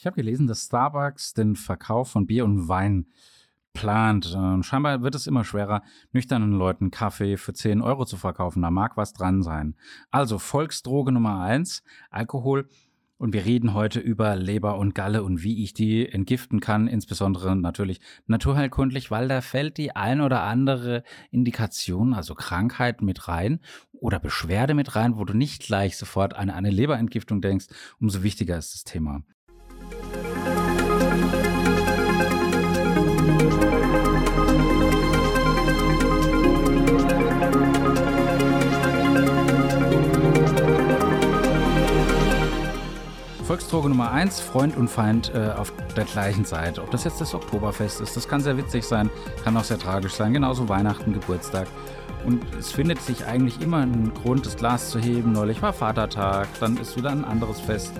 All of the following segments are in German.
Ich habe gelesen, dass Starbucks den Verkauf von Bier und Wein plant. Und scheinbar wird es immer schwerer, nüchternen Leuten Kaffee für 10 Euro zu verkaufen. Da mag was dran sein. Also Volksdroge Nummer 1, Alkohol. Und wir reden heute über Leber und Galle und wie ich die entgiften kann, insbesondere natürlich naturheilkundlich, weil da fällt die ein oder andere Indikation, also Krankheit mit rein oder Beschwerde mit rein, wo du nicht gleich sofort an eine Leberentgiftung denkst. Umso wichtiger ist das Thema. Volksdroge Nummer 1, Freund und Feind äh, auf der gleichen Seite. Ob das jetzt das Oktoberfest ist, das kann sehr witzig sein, kann auch sehr tragisch sein, genauso Weihnachten, Geburtstag. Und es findet sich eigentlich immer ein Grund, das Glas zu heben. Neulich war Vatertag, dann ist wieder ein anderes Fest.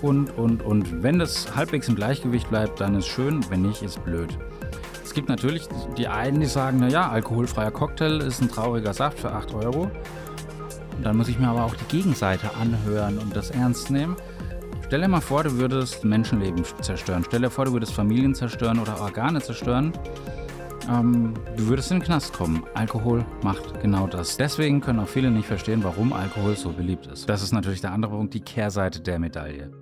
Und, und, und. Wenn das halbwegs im Gleichgewicht bleibt, dann ist schön, wenn nicht, ist blöd. Es gibt natürlich die einen, die sagen, naja, alkoholfreier Cocktail ist ein trauriger Saft für 8 Euro. dann muss ich mir aber auch die Gegenseite anhören und das ernst nehmen. Stell dir mal vor, du würdest Menschenleben zerstören. Stell dir vor, du würdest Familien zerstören oder Organe zerstören. Ähm, du würdest in den Knast kommen. Alkohol macht genau das. Deswegen können auch viele nicht verstehen, warum Alkohol so beliebt ist. Das ist natürlich der andere Punkt, die Kehrseite der Medaille.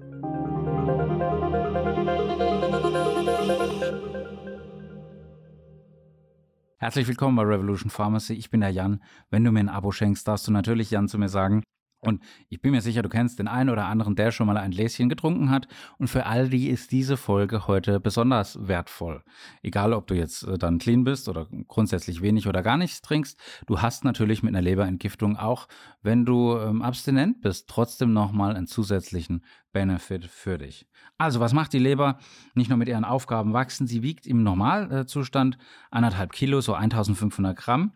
Herzlich willkommen bei Revolution Pharmacy. Ich bin der Jan. Wenn du mir ein Abo schenkst, darfst du natürlich Jan zu mir sagen. Und ich bin mir sicher, du kennst den einen oder anderen, der schon mal ein Gläschen getrunken hat. Und für all die ist diese Folge heute besonders wertvoll. Egal, ob du jetzt äh, dann clean bist oder grundsätzlich wenig oder gar nichts trinkst. Du hast natürlich mit einer Leberentgiftung auch, wenn du ähm, abstinent bist, trotzdem nochmal einen zusätzlichen Benefit für dich. Also, was macht die Leber? Nicht nur mit ihren Aufgaben wachsen. Sie wiegt im Normalzustand anderthalb Kilo, so 1500 Gramm.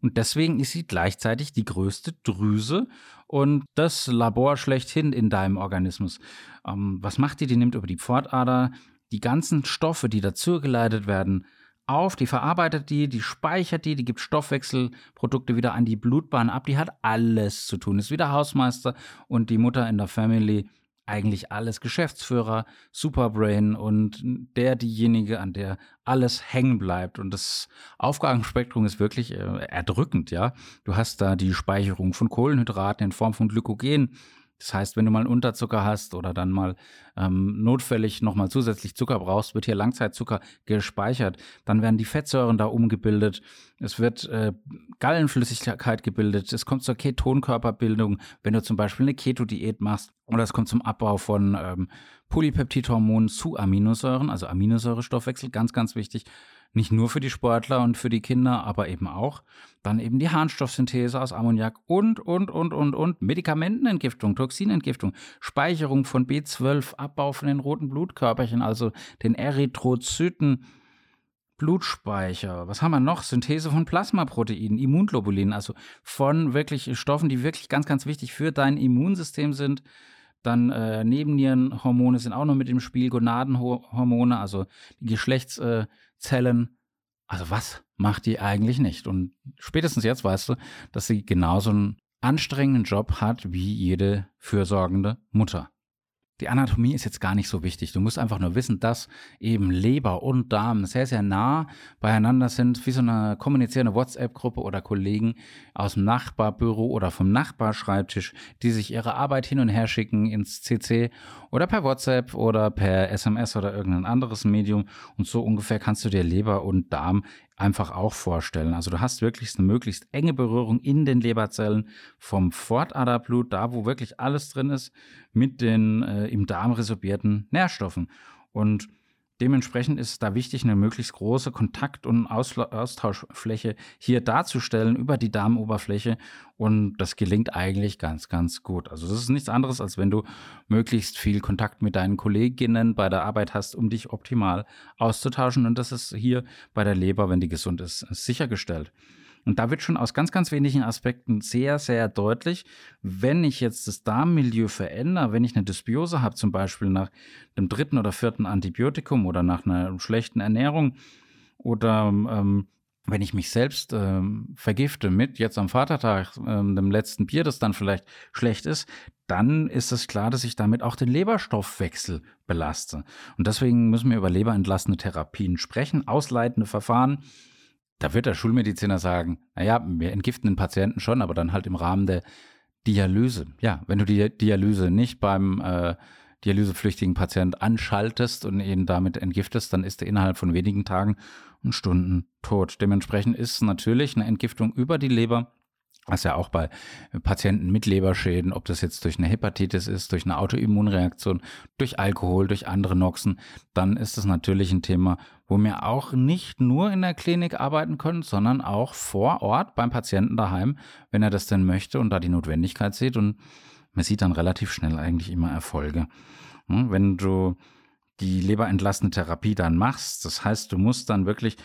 Und deswegen ist sie gleichzeitig die größte Drüse und das Labor schlechthin in deinem Organismus. Ähm, was macht die? Die nimmt über die Pfortader die ganzen Stoffe, die dazugeleitet werden, auf, die verarbeitet die, die speichert die, die gibt Stoffwechselprodukte wieder an die Blutbahn ab, die hat alles zu tun, ist wieder Hausmeister und die Mutter in der Family eigentlich alles Geschäftsführer, Superbrain und der diejenige, an der alles hängen bleibt. Und das Aufgabenspektrum ist wirklich äh, erdrückend, ja. Du hast da die Speicherung von Kohlenhydraten in Form von Glykogen, das heißt, wenn du mal einen Unterzucker hast oder dann mal ähm, notfällig nochmal zusätzlich Zucker brauchst, wird hier Langzeitzucker gespeichert. Dann werden die Fettsäuren da umgebildet. Es wird äh, Gallenflüssigkeit gebildet. Es kommt zur Ketonkörperbildung, wenn du zum Beispiel eine Keto-Diät machst. Oder es kommt zum Abbau von ähm, Polypeptidhormonen zu Aminosäuren, also Aminosäurestoffwechsel, ganz, ganz wichtig nicht nur für die Sportler und für die Kinder, aber eben auch. Dann eben die Harnstoffsynthese aus Ammoniak und, und, und, und, und. Medikamentenentgiftung, Toxinentgiftung, Speicherung von B12, Abbau von den roten Blutkörperchen, also den Erythrozyten. Blutspeicher. Was haben wir noch? Synthese von Plasmaproteinen, Immunglobulinen, also von wirklich Stoffen, die wirklich ganz, ganz wichtig für dein Immunsystem sind. Dann äh, Nebennierenhormone sind auch noch mit im Spiel, Gonadenhormone, also die Geschlechtszellen. Also was macht die eigentlich nicht? Und spätestens jetzt weißt du, dass sie genauso einen anstrengenden Job hat wie jede fürsorgende Mutter. Die Anatomie ist jetzt gar nicht so wichtig. Du musst einfach nur wissen, dass eben Leber und Darm sehr, sehr nah beieinander sind, wie so eine kommunizierende WhatsApp-Gruppe oder Kollegen aus dem Nachbarbüro oder vom Nachbarschreibtisch, die sich ihre Arbeit hin und her schicken ins CC oder per WhatsApp oder per SMS oder irgendein anderes Medium. Und so ungefähr kannst du dir Leber und Darm einfach auch vorstellen. Also du hast wirklich eine möglichst enge Berührung in den Leberzellen vom Fortaderblut, da wo wirklich alles drin ist, mit den äh, im Darm resorbierten Nährstoffen. Und Dementsprechend ist es da wichtig, eine möglichst große Kontakt- und Austauschfläche hier darzustellen über die Darmoberfläche. Und das gelingt eigentlich ganz, ganz gut. Also das ist nichts anderes, als wenn du möglichst viel Kontakt mit deinen Kolleginnen bei der Arbeit hast, um dich optimal auszutauschen. Und das ist hier bei der Leber, wenn die gesund ist, sichergestellt. Und da wird schon aus ganz, ganz wenigen Aspekten sehr, sehr deutlich, wenn ich jetzt das Darmmilieu verändere, wenn ich eine Dysbiose habe, zum Beispiel nach dem dritten oder vierten Antibiotikum oder nach einer schlechten Ernährung oder ähm, wenn ich mich selbst ähm, vergifte mit jetzt am Vatertag ähm, dem letzten Bier, das dann vielleicht schlecht ist, dann ist es klar, dass ich damit auch den Leberstoffwechsel belaste. Und deswegen müssen wir über leberentlastende Therapien sprechen, ausleitende Verfahren. Da wird der Schulmediziner sagen, naja, wir entgiften den Patienten schon, aber dann halt im Rahmen der Dialyse. Ja, wenn du die Dialyse nicht beim äh, dialysepflichtigen Patient anschaltest und ihn damit entgiftest, dann ist er innerhalb von wenigen Tagen und Stunden tot. Dementsprechend ist natürlich eine Entgiftung über die Leber was ja auch bei Patienten mit Leberschäden, ob das jetzt durch eine Hepatitis ist, durch eine Autoimmunreaktion, durch Alkohol, durch andere Noxen, dann ist das natürlich ein Thema, wo wir auch nicht nur in der Klinik arbeiten können, sondern auch vor Ort beim Patienten daheim, wenn er das denn möchte und da die Notwendigkeit sieht. Und man sieht dann relativ schnell eigentlich immer Erfolge. Hm, wenn du die leberentlastende Therapie dann machst, das heißt, du musst dann wirklich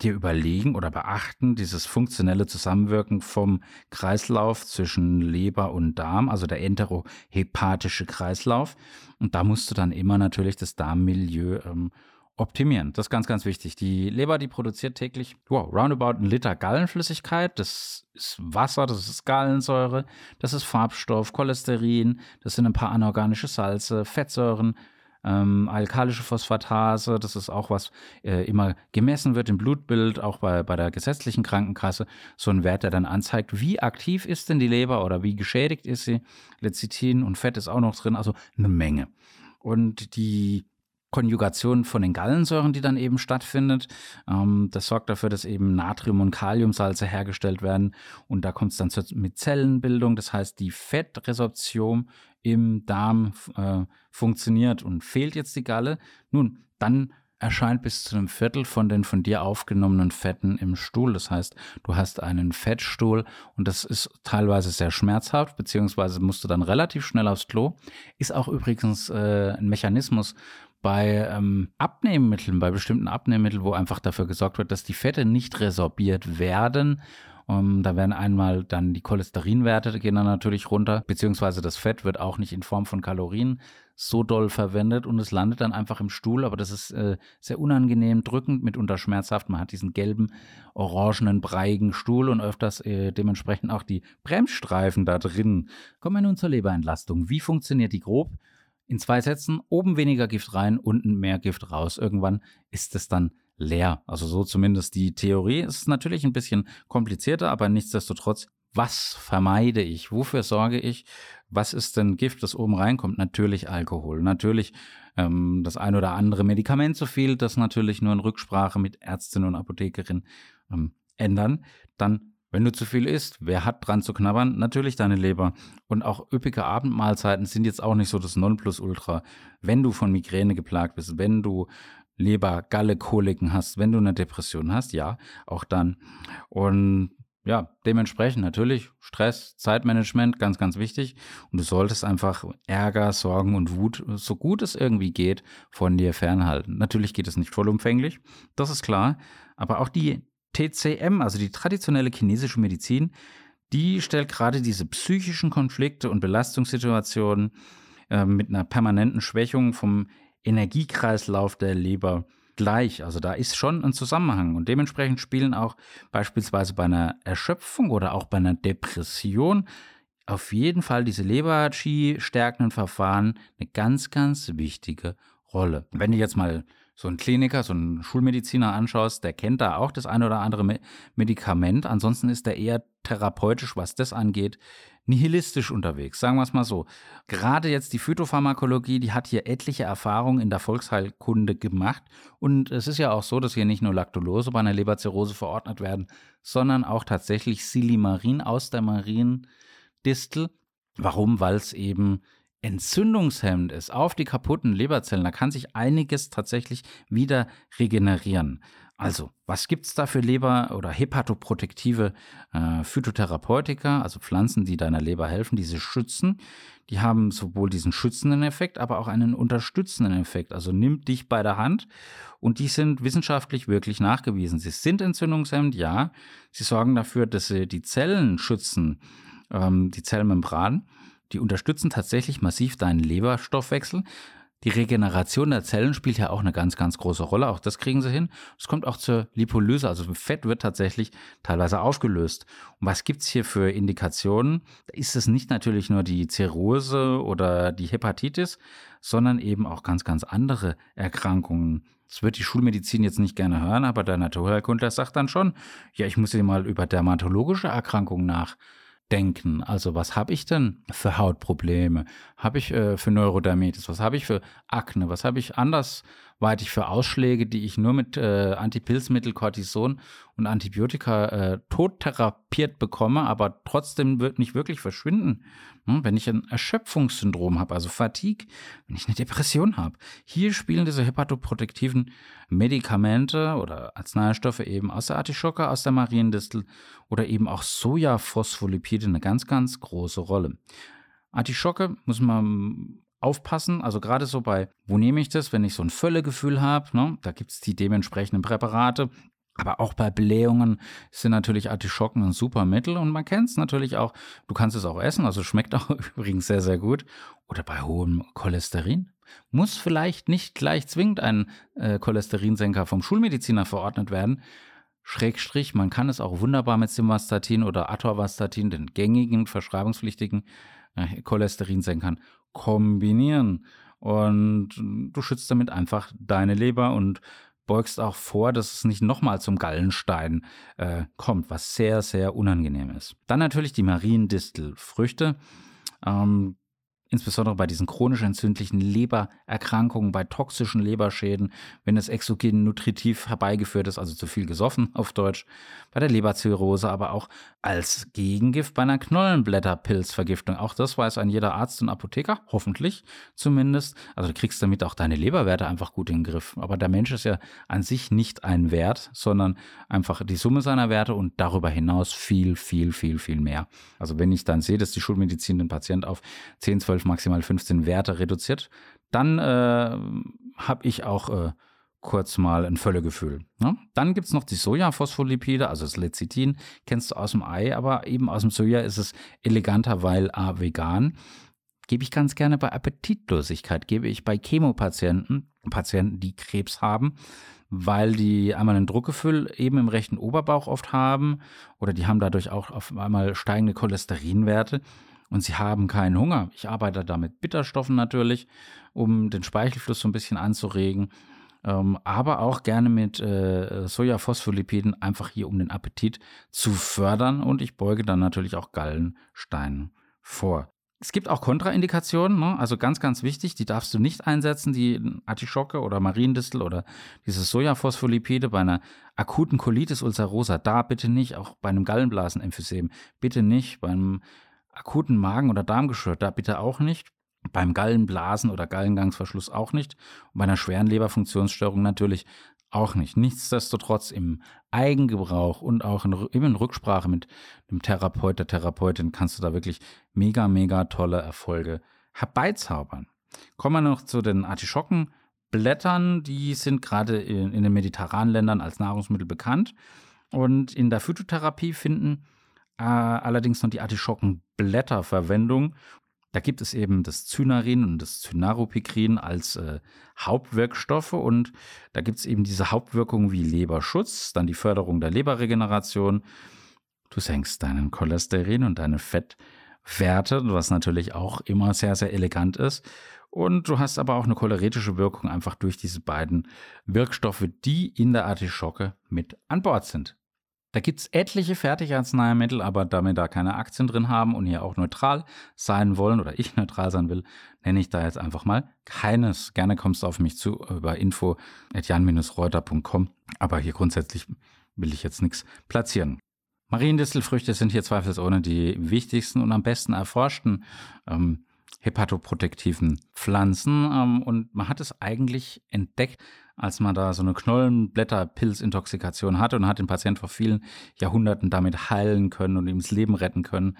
dir überlegen oder beachten, dieses funktionelle Zusammenwirken vom Kreislauf zwischen Leber und Darm, also der enterohepatische Kreislauf. Und da musst du dann immer natürlich das Darmmilieu ähm, optimieren. Das ist ganz, ganz wichtig. Die Leber, die produziert täglich, wow, roundabout ein Liter Gallenflüssigkeit. Das ist Wasser, das ist Gallensäure, das ist Farbstoff, Cholesterin, das sind ein paar anorganische Salze, Fettsäuren, ähm, alkalische Phosphatase, das ist auch was äh, immer gemessen wird im Blutbild, auch bei, bei der gesetzlichen Krankenkasse, so ein Wert, der dann anzeigt, wie aktiv ist denn die Leber oder wie geschädigt ist sie. Lecithin und Fett ist auch noch drin, also eine Menge. Und die Konjugation von den Gallensäuren, die dann eben stattfindet. Ähm, das sorgt dafür, dass eben Natrium- und Kaliumsalze hergestellt werden. Und da kommt es dann zur, mit Zellenbildung. Das heißt, die Fettresorption im Darm äh, funktioniert und fehlt jetzt die Galle. Nun, dann erscheint bis zu einem Viertel von den von dir aufgenommenen Fetten im Stuhl. Das heißt, du hast einen Fettstuhl und das ist teilweise sehr schmerzhaft, beziehungsweise musst du dann relativ schnell aufs Klo. Ist auch übrigens äh, ein Mechanismus, bei ähm, Abnehmmitteln, bei bestimmten Abnehmmitteln, wo einfach dafür gesorgt wird, dass die Fette nicht resorbiert werden. Um, ähm, da werden einmal dann die Cholesterinwerte gehen dann natürlich runter, beziehungsweise das Fett wird auch nicht in Form von Kalorien so doll verwendet und es landet dann einfach im Stuhl, aber das ist äh, sehr unangenehm, drückend, mitunter schmerzhaft. Man hat diesen gelben, orangenen, breiigen Stuhl und öfters äh, dementsprechend auch die Bremsstreifen da drin. Kommen wir nun zur Leberentlastung. Wie funktioniert die grob? In zwei Sätzen oben weniger Gift rein, unten mehr Gift raus. Irgendwann ist es dann leer. Also so zumindest die Theorie. Es ist natürlich ein bisschen komplizierter, aber nichtsdestotrotz, was vermeide ich? Wofür sorge ich? Was ist denn Gift, das oben reinkommt? Natürlich Alkohol. Natürlich ähm, das ein oder andere Medikament so viel, das natürlich nur in Rücksprache mit Ärztin und Apothekerin ähm, ändern. Dann wenn du zu viel isst, wer hat dran zu knabbern? Natürlich deine Leber. Und auch üppige Abendmahlzeiten sind jetzt auch nicht so das Nonplusultra. Wenn du von Migräne geplagt bist, wenn du Leber, Galle, Koliken hast, wenn du eine Depression hast, ja, auch dann. Und ja, dementsprechend natürlich Stress, Zeitmanagement, ganz, ganz wichtig. Und du solltest einfach Ärger, Sorgen und Wut, so gut es irgendwie geht, von dir fernhalten. Natürlich geht es nicht vollumfänglich, das ist klar. Aber auch die TCM, also die traditionelle chinesische Medizin, die stellt gerade diese psychischen Konflikte und Belastungssituationen äh, mit einer permanenten Schwächung vom Energiekreislauf der Leber gleich. Also da ist schon ein Zusammenhang und dementsprechend spielen auch beispielsweise bei einer Erschöpfung oder auch bei einer Depression auf jeden Fall diese Leber-Qi-stärkenden Verfahren eine ganz, ganz wichtige Rolle. Wenn du jetzt mal so einen Kliniker, so einen Schulmediziner anschaust, der kennt da auch das eine oder andere Me Medikament. Ansonsten ist er eher therapeutisch, was das angeht, nihilistisch unterwegs, sagen wir es mal so. Gerade jetzt die Phytopharmakologie, die hat hier etliche Erfahrungen in der Volksheilkunde gemacht. Und es ist ja auch so, dass hier nicht nur Lactulose bei einer Leberzirrhose verordnet werden, sondern auch tatsächlich Silimarin aus der Mariendistel. Warum? Weil es eben entzündungshemmend ist auf die kaputten Leberzellen, da kann sich einiges tatsächlich wieder regenerieren. Also, was gibt es da für Leber- oder hepatoprotektive äh, Phytotherapeutika, also Pflanzen, die deiner Leber helfen, diese schützen? Die haben sowohl diesen schützenden Effekt, aber auch einen unterstützenden Effekt. Also nimmt dich bei der Hand und die sind wissenschaftlich wirklich nachgewiesen. Sie sind entzündungshemmend, ja. Sie sorgen dafür, dass sie die Zellen schützen, ähm, die Zellmembran die unterstützen tatsächlich massiv deinen Leberstoffwechsel. Die Regeneration der Zellen spielt ja auch eine ganz, ganz große Rolle. Auch das kriegen sie hin. Es kommt auch zur Lipolyse. Also Fett wird tatsächlich teilweise aufgelöst. Und was gibt es hier für Indikationen? Da ist es nicht natürlich nur die Zirrhose oder die Hepatitis, sondern eben auch ganz, ganz andere Erkrankungen. Das wird die Schulmedizin jetzt nicht gerne hören, aber der Naturheilkundler sagt dann schon, ja, ich muss hier mal über dermatologische Erkrankungen nach denken. Also was habe ich denn für Hautprobleme? Habe ich äh, für Neurodermitis? Was habe ich für Akne? Was habe ich andersweitig für Ausschläge, die ich nur mit äh, Antipilzmittel, Cortison und Antibiotika äh, tottherapiert bekomme, aber trotzdem wird nicht wirklich verschwinden? Hm? Wenn ich ein Erschöpfungssyndrom habe, also Fatigue, wenn ich eine Depression habe. Hier spielen diese hepatoprotektiven Medikamente oder Arzneistoffe eben aus der Artischocke, aus der Mariendistel oder eben auch Sojaphospholipide eine ganz, ganz große Rolle. Artischocke muss man aufpassen, also gerade so bei, wo nehme ich das, wenn ich so ein Völlegefühl habe, ne? da gibt es die dementsprechenden Präparate, aber auch bei Blähungen sind natürlich Artischocken ein super Mittel und man kennt es natürlich auch. Du kannst es auch essen, also schmeckt auch übrigens sehr, sehr gut. Oder bei hohem Cholesterin. Muss vielleicht nicht gleich zwingend ein äh, Cholesterinsenker vom Schulmediziner verordnet werden. Schrägstrich, man kann es auch wunderbar mit Simvastatin oder Atorvastatin, den gängigen verschreibungspflichtigen äh, Cholesterinsenkern, kombinieren. Und du schützt damit einfach deine Leber und beugst auch vor, dass es nicht nochmal zum Gallenstein äh, kommt, was sehr, sehr unangenehm ist. Dann natürlich die Mariendistelfrüchte. Ähm, insbesondere bei diesen chronisch entzündlichen Lebererkrankungen, bei toxischen Leberschäden, wenn es exogen nutritiv herbeigeführt ist, also zu viel gesoffen auf Deutsch, bei der Leberzirrhose, aber auch als Gegengift bei einer Knollenblätterpilzvergiftung. Auch das weiß ein jeder Arzt und Apotheker, hoffentlich zumindest. Also du kriegst damit auch deine Leberwerte einfach gut in den Griff. Aber der Mensch ist ja an sich nicht ein Wert, sondern einfach die Summe seiner Werte und darüber hinaus viel, viel, viel, viel mehr. Also wenn ich dann sehe, dass die Schulmedizin den Patient auf 10, 12 12, maximal 15 Werte reduziert, dann äh, habe ich auch äh, kurz mal ein Völlegefühl. Ne? Dann gibt es noch die Sojaphospholipide, also das Lecithin, kennst du aus dem Ei, aber eben aus dem Soja ist es eleganter, weil A, vegan. Gebe ich ganz gerne bei Appetitlosigkeit, gebe ich bei Chemopatienten, Patienten, die Krebs haben, weil die einmal ein Druckgefühl eben im rechten Oberbauch oft haben oder die haben dadurch auch auf einmal steigende Cholesterinwerte und sie haben keinen Hunger. Ich arbeite da mit Bitterstoffen natürlich, um den Speichelfluss so ein bisschen anzuregen. Ähm, aber auch gerne mit äh, Sojaphospholipiden, einfach hier um den Appetit zu fördern. Und ich beuge dann natürlich auch Gallensteinen vor. Es gibt auch Kontraindikationen, ne? also ganz, ganz wichtig, die darfst du nicht einsetzen, die Artischocke oder Mariendistel oder dieses Sojaphospholipide bei einer akuten Colitis ulcerosa, da bitte nicht, auch bei einem Gallenblasenemphysem, bitte nicht, beim akuten Magen- oder Darmgeschwür, da bitte auch nicht. Beim Gallenblasen- oder Gallengangsverschluss auch nicht. Und bei einer schweren Leberfunktionsstörung natürlich auch nicht. Nichtsdestotrotz im Eigengebrauch und auch in, in Rücksprache mit dem Therapeut, der Therapeutin kannst du da wirklich mega, mega tolle Erfolge herbeizaubern. Kommen wir noch zu den Artischockenblättern. Die sind gerade in, in den mediterranen Ländern als Nahrungsmittel bekannt. Und in der Phytotherapie finden allerdings noch die Artischockenblätterverwendung. Da gibt es eben das Zynarin und das Cynaropikrin als äh, Hauptwirkstoffe und da gibt es eben diese Hauptwirkungen wie Leberschutz, dann die Förderung der Leberregeneration. Du senkst deinen Cholesterin und deine Fettwerte, was natürlich auch immer sehr, sehr elegant ist. Und du hast aber auch eine choleretische Wirkung einfach durch diese beiden Wirkstoffe, die in der Artischocke mit an Bord sind. Da gibt es etliche Fertigarzneimittel, aber da wir da keine Aktien drin haben und hier auch neutral sein wollen oder ich neutral sein will, nenne ich da jetzt einfach mal keines. Gerne kommst du auf mich zu über info.jan-reuter.com, aber hier grundsätzlich will ich jetzt nichts platzieren. Mariendistelfrüchte sind hier zweifelsohne die wichtigsten und am besten erforschten ähm, hepatoprotektiven Pflanzen. Ähm, und man hat es eigentlich entdeckt, als man da so eine Knollenblätterpilzintoxikation hatte und hat den Patienten vor vielen Jahrhunderten damit heilen können und ihm das Leben retten können.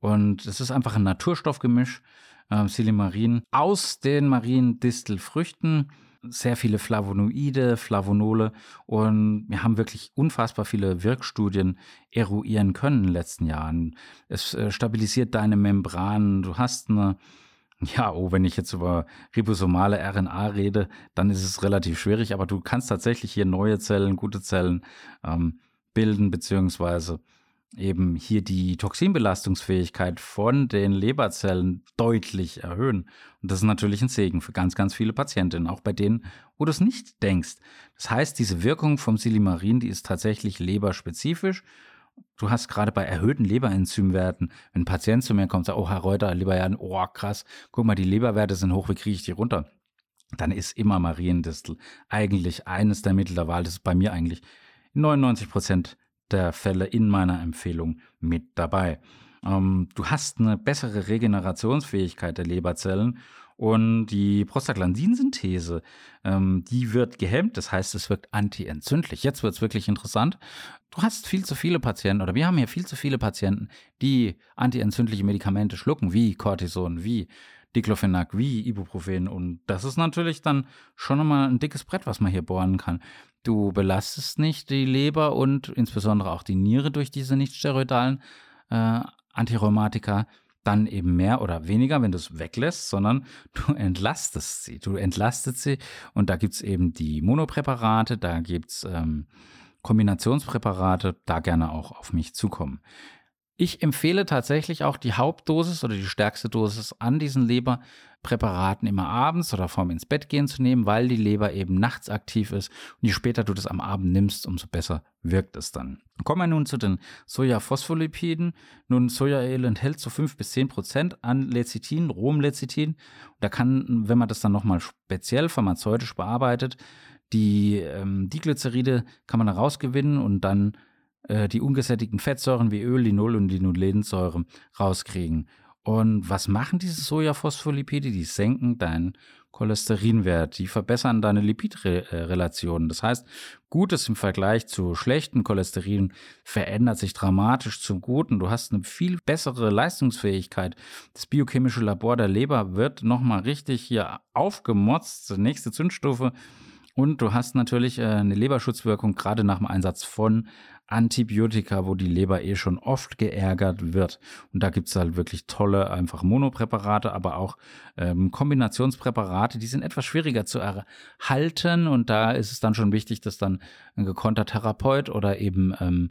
Und es ist einfach ein Naturstoffgemisch, äh, Silimarin, aus den Mariendistelfrüchten sehr viele Flavonoide, Flavonole und wir haben wirklich unfassbar viele Wirkstudien eruieren können in den letzten Jahren. Es äh, stabilisiert deine Membran, du hast eine Ja, oh, wenn ich jetzt über ribosomale RNA rede, dann ist es relativ schwierig, aber du kannst tatsächlich hier neue Zellen, gute Zellen ähm, bilden, beziehungsweise eben hier die Toxinbelastungsfähigkeit von den Leberzellen deutlich erhöhen. Und das ist natürlich ein Segen für ganz, ganz viele Patientinnen, auch bei denen, wo du es nicht denkst. Das heißt, diese Wirkung vom Silimarin, die ist tatsächlich leberspezifisch du hast gerade bei erhöhten Leberenzymwerten, wenn ein Patient zu mir kommt sagt, oh Herr Reuter, Leberjaden, oh krass, guck mal, die Leberwerte sind hoch, wie kriege ich die runter? Dann ist immer Mariendistel eigentlich eines der Mittel der Wahl. Das ist bei mir eigentlich 99 Prozent der Fälle in meiner Empfehlung mit dabei. Ähm, du hast eine bessere Regenerationsfähigkeit der Leberzellen und die Prostaglandinsynthese, ähm, die wird gehemmt, das heißt, es wirkt antientzündlich. Jetzt wird es wirklich interessant. Du hast viel zu viele Patienten oder wir haben hier viel zu viele Patienten, die antientzündliche Medikamente schlucken, wie Cortison, wie Diclofenac, wie Ibuprofen. Und das ist natürlich dann schon nochmal ein dickes Brett, was man hier bohren kann. Du belastest nicht die Leber und insbesondere auch die Niere durch diese nicht steroidalen äh, Antirheumatika dann eben mehr oder weniger, wenn du es weglässt, sondern du entlastest sie. Du entlastest sie und da gibt es eben die Monopräparate, da gibt es ähm, Kombinationspräparate, da gerne auch auf mich zukommen. Ich empfehle tatsächlich auch die Hauptdosis oder die stärkste Dosis an diesen Leberpräparaten immer abends oder vorm ins Bett gehen zu nehmen, weil die Leber eben nachts aktiv ist. Und je später du das am Abend nimmst, umso besser wirkt es dann. Kommen wir nun zu den Sojaphospholipiden. Nun, Sojaöl enthält so 5 bis 10 Prozent an Lecithin, rohem Lecithin. Da kann, wenn man das dann nochmal speziell pharmazeutisch bearbeitet, die ähm, Diglyceride kann man herausgewinnen und dann äh, die ungesättigten Fettsäuren wie Öl, Linol und Linolensäure rauskriegen. Und was machen diese Sojaphospholipide? Die senken deinen Cholesterinwert, die verbessern deine Lipidrelationen. Das heißt, Gutes im Vergleich zu schlechten Cholesterin verändert sich dramatisch zum Guten. Du hast eine viel bessere Leistungsfähigkeit. Das biochemische Labor der Leber wird nochmal richtig hier aufgemotzt. Nächste Zündstufe. Und du hast natürlich äh, eine Leberschutzwirkung gerade nach dem Einsatz von Antibiotika, wo die Leber eh schon oft geärgert wird. Und da gibt es halt wirklich tolle, einfach Monopräparate, aber auch ähm, Kombinationspräparate, die sind etwas schwieriger zu erhalten. Und da ist es dann schon wichtig, dass dann ein gekonnter Therapeut oder eben ähm,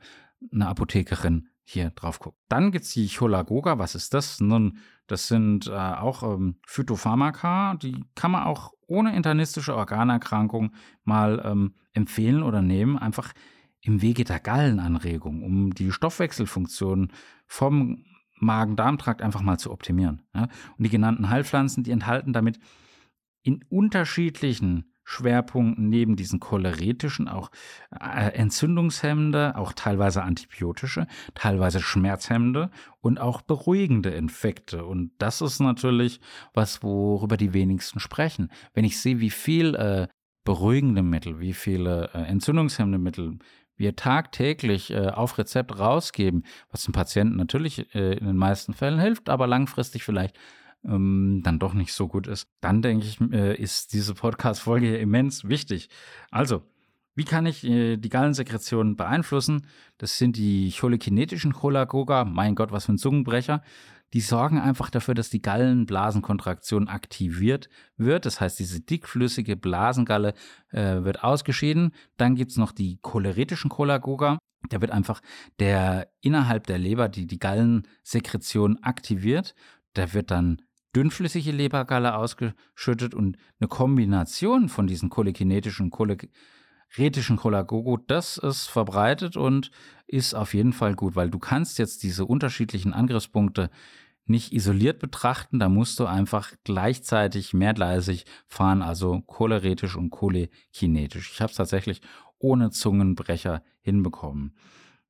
eine Apothekerin hier drauf guckt. Dann gibt es die Cholagoga. Was ist das? Nun, das sind äh, auch ähm, Phytopharmaka. Die kann man auch ohne internistische Organerkrankung mal ähm, empfehlen oder nehmen. Einfach im Wege der Gallenanregung, um die Stoffwechselfunktion vom Magen-Darm-Trakt einfach mal zu optimieren. Ja? Und die genannten Heilpflanzen, die enthalten damit in unterschiedlichen Schwerpunkten neben diesen choleretischen auch äh, entzündungshemmende, auch teilweise antibiotische, teilweise schmerzhemmende und auch beruhigende Infekte. Und das ist natürlich was, worüber die wenigsten sprechen. Wenn ich sehe, wie viel äh, beruhigende Mittel, wie viele äh, entzündungshemmende Mittel, wir tagtäglich äh, auf Rezept rausgeben, was dem Patienten natürlich äh, in den meisten Fällen hilft, aber langfristig vielleicht ähm, dann doch nicht so gut ist, dann denke ich, äh, ist diese Podcast-Folge immens wichtig. Also, wie kann ich äh, die Gallensekretion beeinflussen? Das sind die cholekinetischen Cholagoga. Mein Gott, was für ein Zungenbrecher. Die sorgen einfach dafür, dass die Gallenblasenkontraktion aktiviert wird. Das heißt, diese dickflüssige Blasengalle äh, wird ausgeschieden. Dann gibt es noch die choleretischen Cholagoga. Da wird einfach der innerhalb der Leber die, die Gallensekretion aktiviert. Da wird dann dünnflüssige Lebergalle ausgeschüttet und eine Kombination von diesen cholekinetischen und retischen Cholagogo, das ist verbreitet und ist auf jeden Fall gut, weil du kannst jetzt diese unterschiedlichen Angriffspunkte nicht isoliert betrachten, da musst du einfach gleichzeitig mehrgleisig fahren, also choleretisch und cholekinetisch. Ich habe es tatsächlich ohne Zungenbrecher hinbekommen.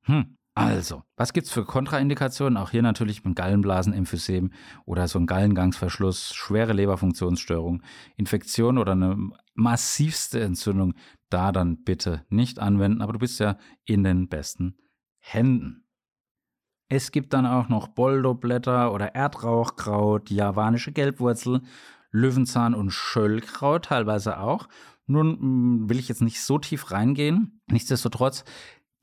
Hm. Also, was gibt es für Kontraindikationen? Auch hier natürlich mit Gallenblasenemphysem oder so ein Gallengangsverschluss, schwere Leberfunktionsstörung, Infektion oder eine massivste Entzündung. Da dann bitte nicht anwenden, aber du bist ja in den besten Händen. Es gibt dann auch noch Boldoblätter oder Erdrauchkraut, javanische Gelbwurzel, Löwenzahn und Schöllkraut teilweise auch. Nun mm, will ich jetzt nicht so tief reingehen. Nichtsdestotrotz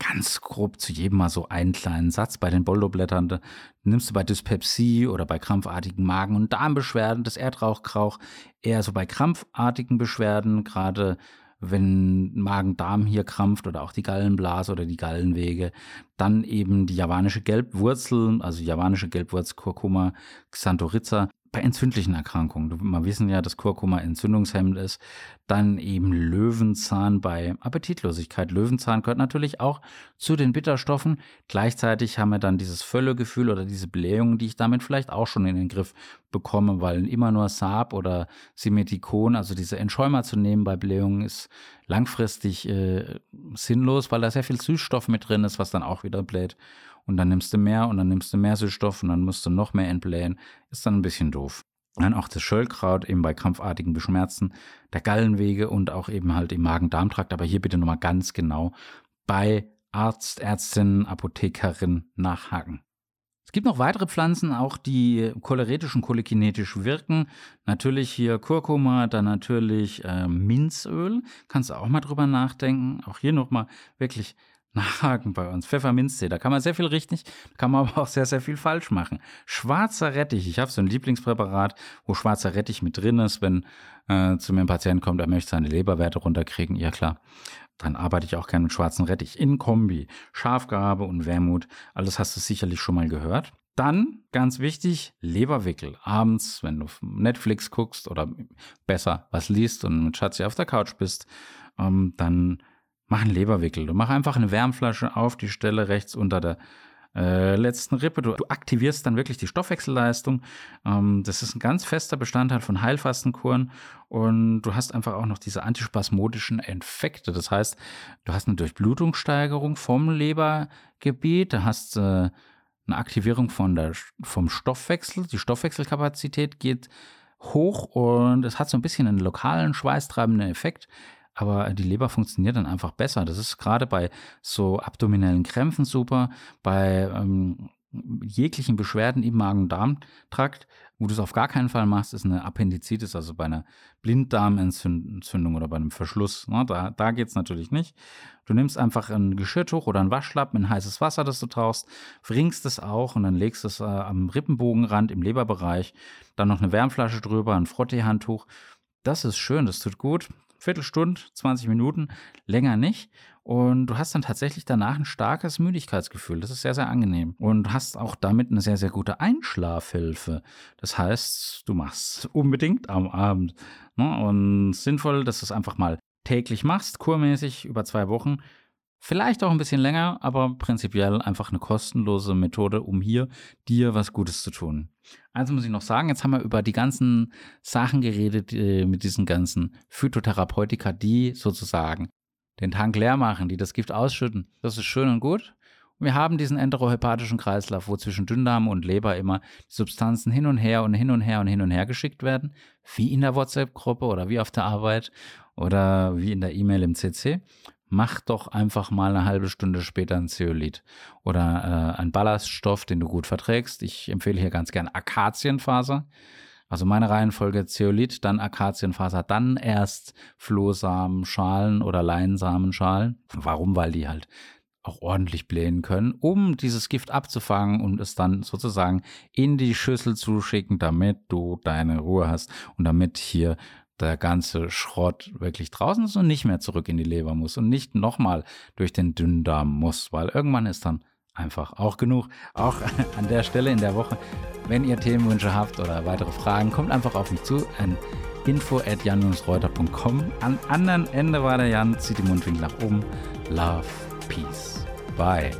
ganz grob zu jedem mal so einen kleinen Satz. Bei den Boldo-Blättern nimmst du bei Dyspepsie oder bei krampfartigen Magen- und Darmbeschwerden das Erdrauchkrauch eher so bei krampfartigen Beschwerden, gerade wenn Magen-Darm hier krampft oder auch die Gallenblase oder die Gallenwege, dann eben die javanische Gelbwurzel, also javanische Gelbwurzel Kurkuma Xanthorrhiza bei entzündlichen Erkrankungen. Wir wissen ja, dass Kurkuma entzündungshemmend ist. Dann eben Löwenzahn bei Appetitlosigkeit. Löwenzahn gehört natürlich auch zu den Bitterstoffen. Gleichzeitig haben wir dann dieses Völlegefühl oder diese Blähungen, die ich damit vielleicht auch schon in den Griff bekomme, weil immer nur Saab oder Simethikon, also diese Entschäumer zu nehmen bei Blähungen, ist langfristig äh, sinnlos, weil da sehr viel Süßstoff mit drin ist, was dann auch wieder bläht und dann nimmst du mehr und dann nimmst du mehr Süßstoff und dann musst du noch mehr entblähen. Ist dann ein bisschen doof. Dann auch das Schöllkraut eben bei krampfartigen Beschmerzen der Gallenwege und auch eben halt im Magen-Darm-Trakt. Aber hier bitte nochmal ganz genau bei Arzt, Ärztin, Apothekerin nachhaken. Es gibt noch weitere Pflanzen, auch die choleretisch und cholekinetisch wirken. Natürlich hier Kurkuma, dann natürlich äh, Minzöl. Kannst du auch mal drüber nachdenken. Auch hier nochmal wirklich nachhaken bei uns. Pfefferminztee, da kann man sehr viel richtig, kann man aber auch sehr, sehr viel falsch machen. Schwarzer Rettich, ich habe so ein Lieblingspräparat, wo schwarzer Rettich mit drin ist, wenn äh, zu mir ein Patient kommt, er möchte seine Leberwerte runterkriegen, ja klar. Dann arbeite ich auch gerne mit schwarzen Rettich in Kombi. Schafgabe und Wermut, alles hast du sicherlich schon mal gehört. Dann, ganz wichtig, Leberwickel. Abends, wenn du Netflix guckst oder besser was liest und mit Schatzi auf der Couch bist, ähm, dann mach einen Leberwickel. Du mach einfach eine Wärmflasche auf die Stelle rechts unter der äh, letzten Rippe. Du, du, aktivierst dann wirklich die Stoffwechselleistung. Ähm, das ist ein ganz fester Bestandteil von Heilfastenkuren und du hast einfach auch noch diese antispasmodischen Effekte. Das heißt, du hast eine Durchblutungssteigerung vom Lebergebiet, du hast äh, eine Aktivierung von der, vom Stoffwechsel. Die Stoffwechselkapazität geht hoch und es hat so ein bisschen einen lokalen schweißtreibenden Effekt aber die Leber funktioniert dann einfach besser. Das ist gerade bei so abdominellen Krämpfen super, bei ähm, jeglichen Beschwerden im Magen-Darm-Trakt. Wo du es auf gar keinen Fall machst, ist eine Appendizitis, also bei einer Blinddarmentzündung oder bei einem Verschluss. Ne? Da, da geht es natürlich nicht. Du nimmst einfach ein Geschirrtuch oder ein Waschlappen in heißes Wasser, das du tauchst, wringst es auch und dann legst es äh, am Rippenbogenrand im Leberbereich. Dann noch eine Wärmflasche drüber, ein Frottee-Handtuch. Das ist schön, das tut gut. Viertelstunde, 20 Minuten, länger nicht. Und du hast dann tatsächlich danach ein starkes Müdigkeitsgefühl. Das ist sehr, sehr angenehm. Und hast auch damit eine sehr, sehr gute Einschlafhilfe. Das heißt, du machst unbedingt am Abend. Ne? Und sinnvoll, dass du es einfach mal täglich machst, kurmäßig über zwei Wochen. Vielleicht auch ein bisschen länger, aber prinzipiell einfach eine kostenlose Methode, um hier dir was Gutes zu tun. Eins muss ich noch sagen, jetzt haben wir über die ganzen Sachen geredet, äh, mit diesen ganzen Phytotherapeutika, die sozusagen den Tank leer machen, die das Gift ausschütten. Das ist schön und gut. Und wir haben diesen enterohepatischen Kreislauf, wo zwischen Dünndarm und Leber immer Substanzen hin und her und hin und her und hin und her geschickt werden, wie in der WhatsApp-Gruppe oder wie auf der Arbeit oder wie in der E-Mail im CC mach doch einfach mal eine halbe Stunde später ein Zeolit oder äh, ein Ballaststoff, den du gut verträgst. Ich empfehle hier ganz gern Akazienfaser. Also meine Reihenfolge Zeolit, dann Akazienfaser, dann erst Flohsamen, Schalen oder Leinsamenschalen. Warum? Weil die halt auch ordentlich blähen können, um dieses Gift abzufangen und es dann sozusagen in die Schüssel zu schicken, damit du deine Ruhe hast und damit hier der ganze Schrott wirklich draußen ist und nicht mehr zurück in die Leber muss und nicht nochmal durch den Dünndarm muss, weil irgendwann ist dann einfach auch genug. Auch an der Stelle in der Woche, wenn ihr Themenwünsche habt oder weitere Fragen, kommt einfach auf mich zu an info at jan-reuter.com. Am anderen Ende war der Jan, zieht die Mundwinkel nach oben. Love, Peace, Bye.